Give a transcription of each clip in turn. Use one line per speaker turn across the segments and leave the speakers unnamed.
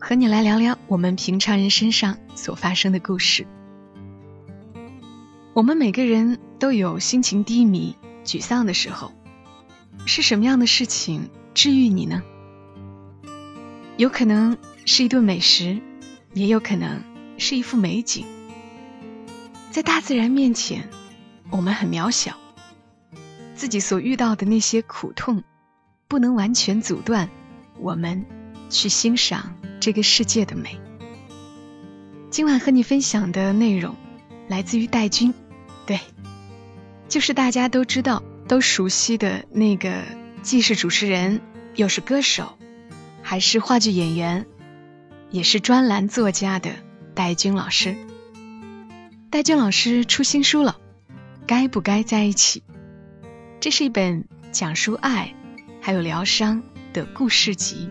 和你来聊聊我们平常人身上所发生的故事。我们每个人都有心情低迷、沮丧的时候，是什么样的事情治愈你呢？有可能是一顿美食，也有可能是一幅美景。在大自然面前，我们很渺小。自己所遇到的那些苦痛，不能完全阻断我们去欣赏这个世界的美。今晚和你分享的内容来自于戴军，对，就是大家都知道、都熟悉的那个，既是主持人，又是歌手，还是话剧演员，也是专栏作家的戴军老师。戴军老师出新书了，该不该在一起？这是一本讲述爱还有疗伤的故事集。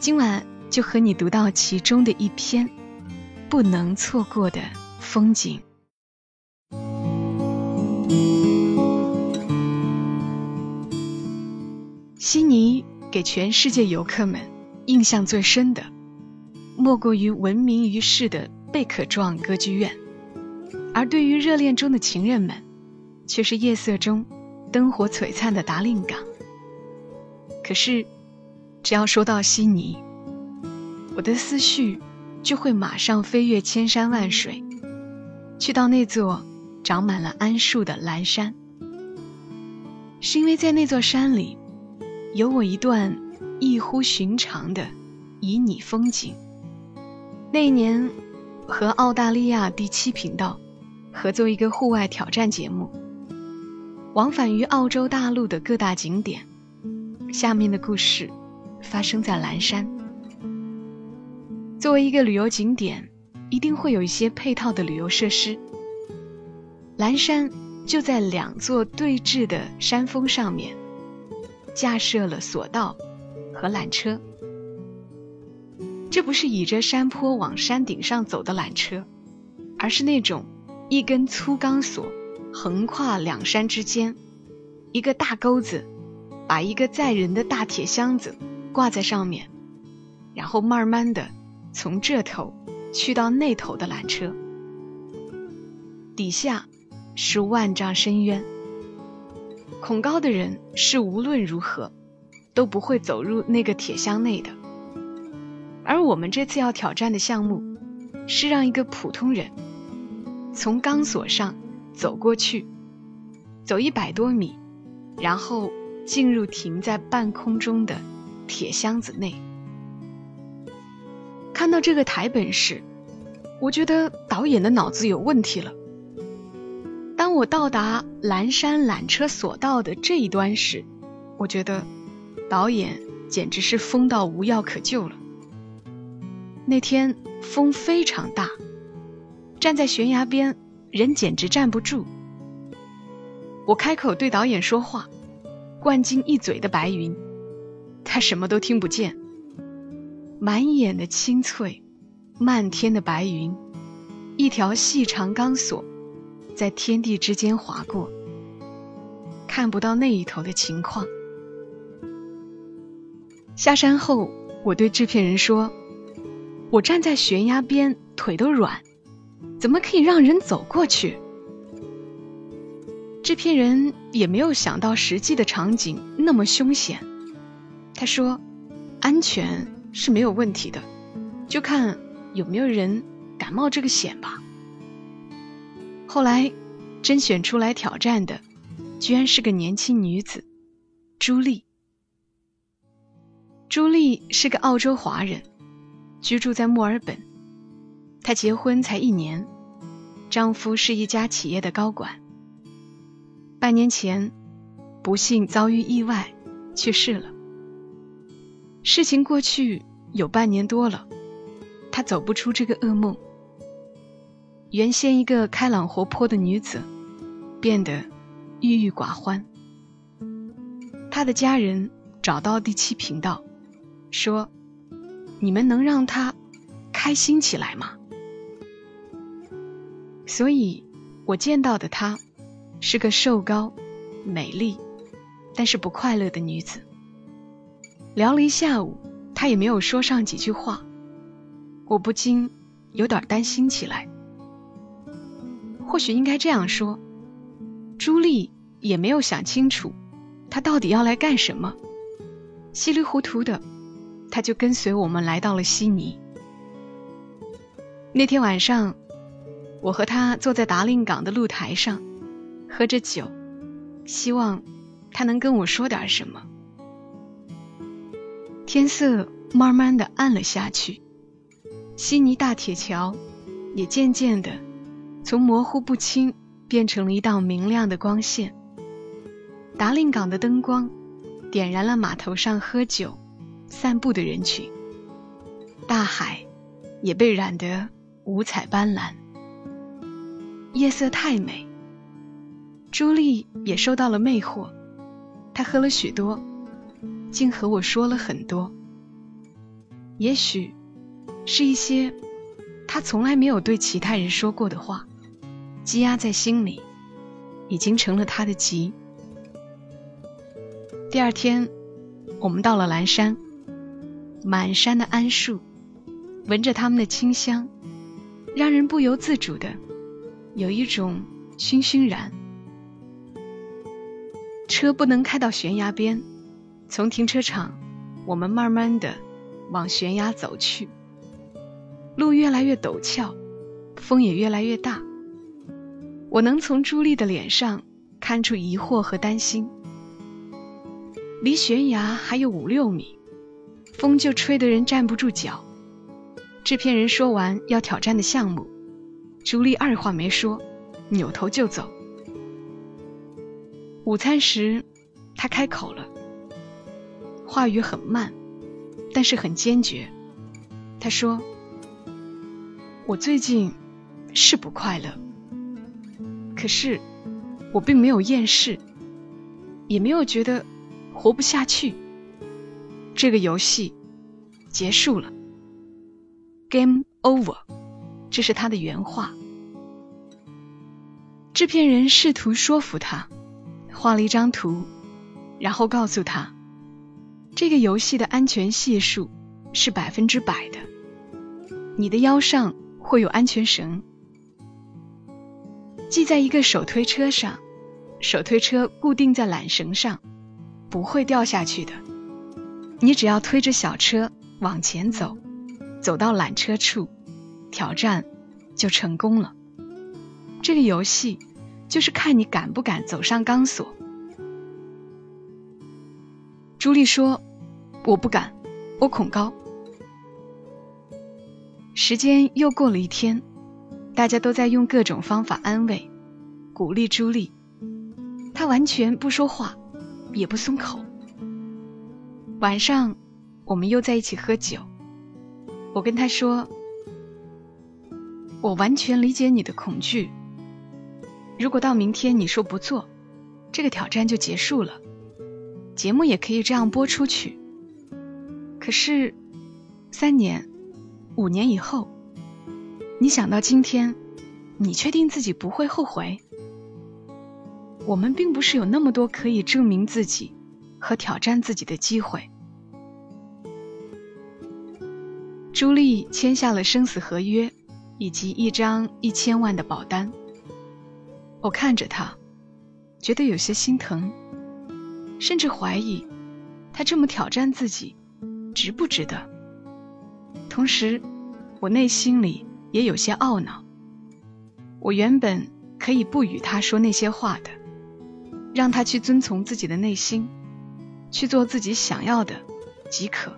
今晚就和你读到其中的一篇不能错过的风景。悉尼给全世界游客们印象最深的，莫过于闻名于世的贝壳状歌剧院，而对于热恋中的情人们。却是夜色中灯火璀璨的达令港。可是，只要说到悉尼，我的思绪就会马上飞越千山万水，去到那座长满了桉树的蓝山。是因为在那座山里，有我一段异乎寻常的旖旎风景。那一年，和澳大利亚第七频道合作一个户外挑战节目。往返于澳洲大陆的各大景点，下面的故事发生在蓝山。作为一个旅游景点，一定会有一些配套的旅游设施。蓝山就在两座对峙的山峰上面，架设了索道和缆车。这不是倚着山坡往山顶上走的缆车，而是那种一根粗钢索。横跨两山之间，一个大钩子，把一个载人的大铁箱子挂在上面，然后慢慢的从这头去到那头的缆车，底下是万丈深渊，恐高的人是无论如何都不会走入那个铁箱内的。而我们这次要挑战的项目，是让一个普通人从钢索上。走过去，走一百多米，然后进入停在半空中的铁箱子内。看到这个台本时，我觉得导演的脑子有问题了。当我到达蓝山缆车索道的这一端时，我觉得导演简直是疯到无药可救了。那天风非常大，站在悬崖边。人简直站不住。我开口对导演说话，灌进一嘴的白云，他什么都听不见。满眼的青翠，漫天的白云，一条细长钢索在天地之间划过，看不到那一头的情况。下山后，我对制片人说：“我站在悬崖边，腿都软。”怎么可以让人走过去？制片人也没有想到实际的场景那么凶险。他说：“安全是没有问题的，就看有没有人敢冒这个险吧。”后来甄选出来挑战的，居然是个年轻女子，朱莉。朱莉是个澳洲华人，居住在墨尔本。她结婚才一年，丈夫是一家企业的高管。半年前，不幸遭遇意外，去世了。事情过去有半年多了，她走不出这个噩梦，原先一个开朗活泼的女子，变得郁郁寡欢。她的家人找到第七频道，说：“你们能让她开心起来吗？”所以，我见到的她是个瘦高、美丽，但是不快乐的女子。聊了一下午，他也没有说上几句话，我不禁有点担心起来。或许应该这样说，朱莉也没有想清楚，她到底要来干什么。稀里糊涂的，他就跟随我们来到了悉尼。那天晚上，我和他坐在达令港的露台上，喝着酒，希望他能跟我说点什么。天色慢慢的暗了下去，悉尼大铁桥也渐渐的。从模糊不清变成了一道明亮的光线。达令港的灯光点燃了码头上喝酒、散步的人群。大海也被染得五彩斑斓。夜色太美，朱莉也受到了魅惑。她喝了许多，竟和我说了很多。也许是一些他从来没有对其他人说过的话。积压在心里，已经成了他的疾。第二天，我们到了蓝山，满山的桉树，闻着它们的清香，让人不由自主的有一种醺醺然。车不能开到悬崖边，从停车场，我们慢慢的往悬崖走去。路越来越陡峭，风也越来越大。我能从朱莉的脸上看出疑惑和担心。离悬崖还有五六米，风就吹得人站不住脚。制片人说完要挑战的项目，朱莉二话没说，扭头就走。午餐时，他开口了，话语很慢，但是很坚决。他说：“我最近是不快乐。”可是，我并没有厌世，也没有觉得活不下去。这个游戏结束了，Game over，这是他的原话。制片人试图说服他，画了一张图，然后告诉他，这个游戏的安全系数是百分之百的，你的腰上会有安全绳。系在一个手推车上，手推车固定在缆绳上，不会掉下去的。你只要推着小车往前走，走到缆车处，挑战就成功了。这个游戏就是看你敢不敢走上钢索。朱莉说：“我不敢，我恐高。”时间又过了一天。大家都在用各种方法安慰、鼓励朱莉，她完全不说话，也不松口。晚上，我们又在一起喝酒。我跟她说：“我完全理解你的恐惧。如果到明天你说不做，这个挑战就结束了，节目也可以这样播出去。可是，三年、五年以后。”你想到今天，你确定自己不会后悔？我们并不是有那么多可以证明自己和挑战自己的机会。朱莉签下了生死合约，以及一张一千万的保单。我看着她，觉得有些心疼，甚至怀疑他这么挑战自己，值不值得。同时，我内心里。也有些懊恼。我原本可以不与他说那些话的，让他去遵从自己的内心，去做自己想要的即可。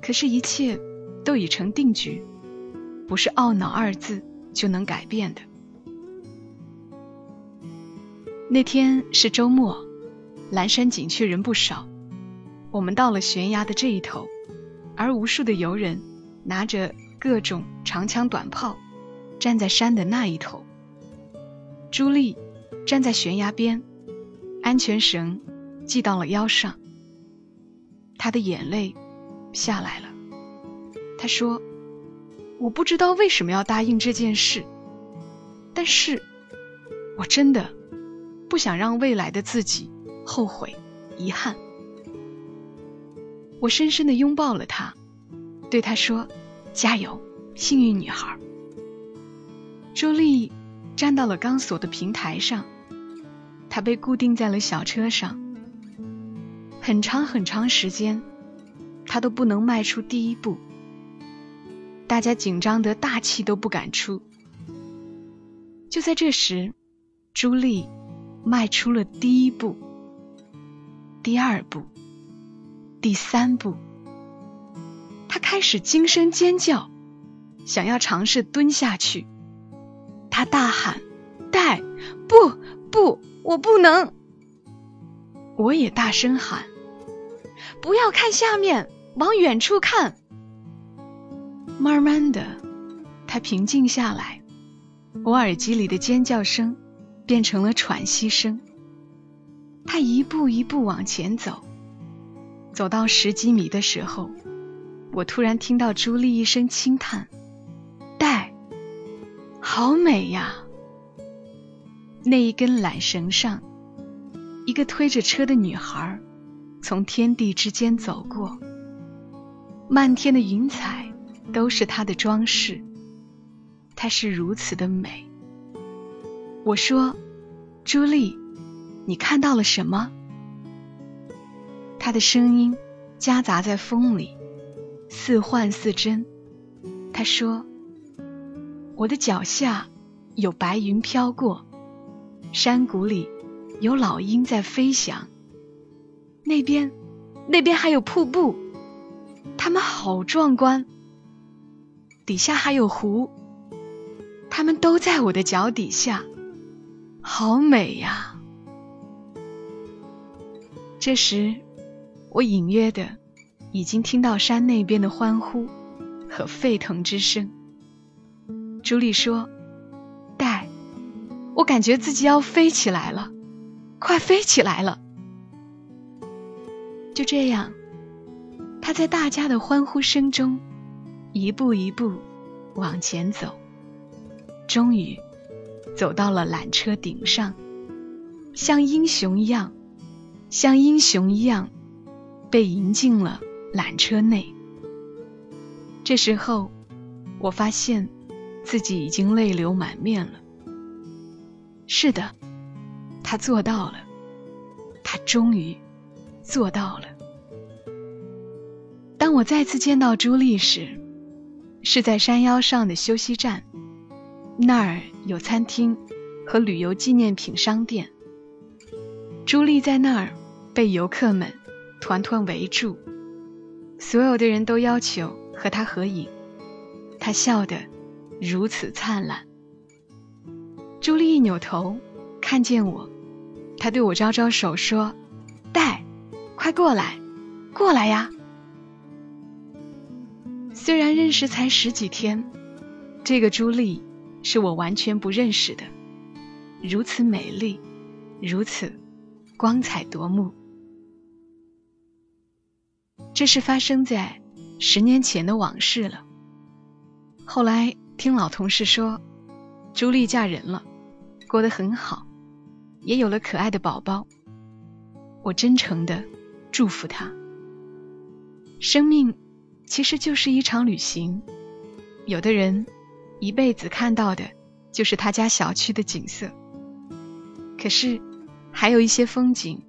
可是，一切都已成定局，不是懊恼二字就能改变的。那天是周末，蓝山景区人不少。我们到了悬崖的这一头，而无数的游人拿着。各种长枪短炮，站在山的那一头，朱莉站在悬崖边，安全绳系到了腰上。她的眼泪下来了。她说：“我不知道为什么要答应这件事，但是我真的不想让未来的自己后悔、遗憾。”我深深的拥抱了她，对她说：“加油，幸运女孩。”朱莉站到了钢索的平台上，她被固定在了小车上。很长很长时间，她都不能迈出第一步。大家紧张得大气都不敢出。就在这时，朱莉迈出了第一步，第二步。第三步，他开始惊声尖叫，想要尝试蹲下去。他大喊：“带，不，不，我不能！”我也大声喊：“不要看下面，往远处看。”慢慢的，他平静下来，我耳机里的尖叫声变成了喘息声。他一步一步往前走。走到十几米的时候，我突然听到朱莉一声轻叹：“带，好美呀！”那一根缆绳上，一个推着车的女孩从天地之间走过，漫天的云彩都是她的装饰，她是如此的美。我说：“朱莉，你看到了什么？”他的声音夹杂在风里，似幻似真。他说：“我的脚下有白云飘过，山谷里有老鹰在飞翔。那边，那边还有瀑布，它们好壮观。底下还有湖，它们都在我的脚底下，好美呀！”这时。我隐约的已经听到山那边的欢呼和沸腾之声。朱莉说：“戴，我感觉自己要飞起来了，快飞起来了！”就这样，他在大家的欢呼声中一步一步往前走，终于走到了缆车顶上，像英雄一样，像英雄一样。被迎进了缆车内。这时候，我发现自己已经泪流满面了。是的，他做到了，他终于做到了。当我再次见到朱莉时，是在山腰上的休息站，那儿有餐厅和旅游纪念品商店。朱莉在那儿被游客们。团团围住，所有的人都要求和他合影。他笑得如此灿烂。朱莉一扭头看见我，他对我招招手说：“戴，快过来，过来呀！”虽然认识才十几天，这个朱莉是我完全不认识的，如此美丽，如此光彩夺目。这是发生在十年前的往事了。后来听老同事说，朱莉嫁人了，过得很好，也有了可爱的宝宝。我真诚的祝福她。生命其实就是一场旅行，有的人一辈子看到的就是他家小区的景色，可是还有一些风景，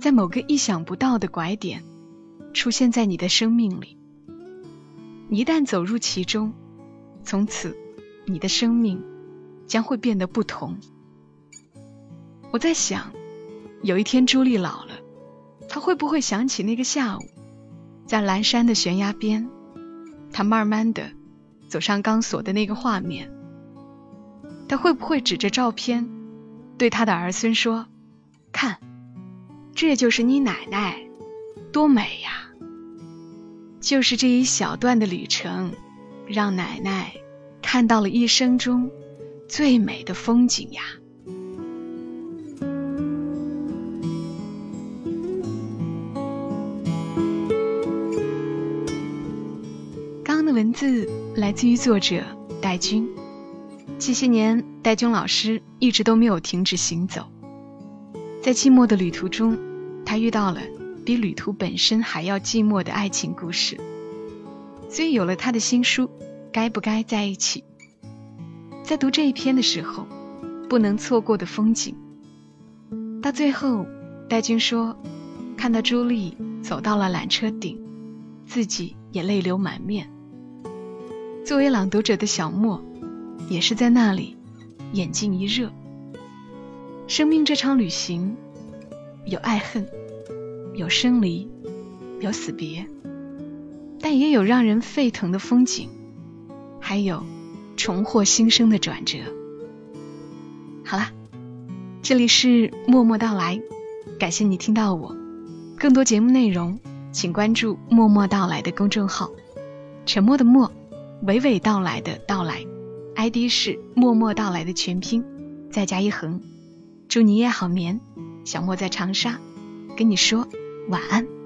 在某个意想不到的拐点。出现在你的生命里，一旦走入其中，从此你的生命将会变得不同。我在想，有一天朱莉老了，她会不会想起那个下午，在蓝山的悬崖边，她慢慢的走上钢索的那个画面？她会不会指着照片，对她的儿孙说：“看，这就是你奶奶，多美呀！”就是这一小段的旅程，让奶奶看到了一生中最美的风景呀。刚刚的文字来自于作者戴军。这些年，戴军老师一直都没有停止行走。在寂寞的旅途中，他遇到了比旅途本身还要寂寞的爱情故事，所以有了他的新书《该不该在一起》。在读这一篇的时候，不能错过的风景。到最后，戴军说，看到朱莉走到了缆车顶，自己也泪流满面。作为朗读者的小莫。也是在那里，眼睛一热。生命这场旅行，有爱恨，有生离，有死别，但也有让人沸腾的风景，还有重获新生的转折。好啦，这里是默默到来，感谢你听到我。更多节目内容，请关注“默默到来”的公众号。沉默的默，娓娓道来的到来。ID 是默默到来的全拼，再加一横。祝你夜好眠，小莫在长沙，跟你说晚安。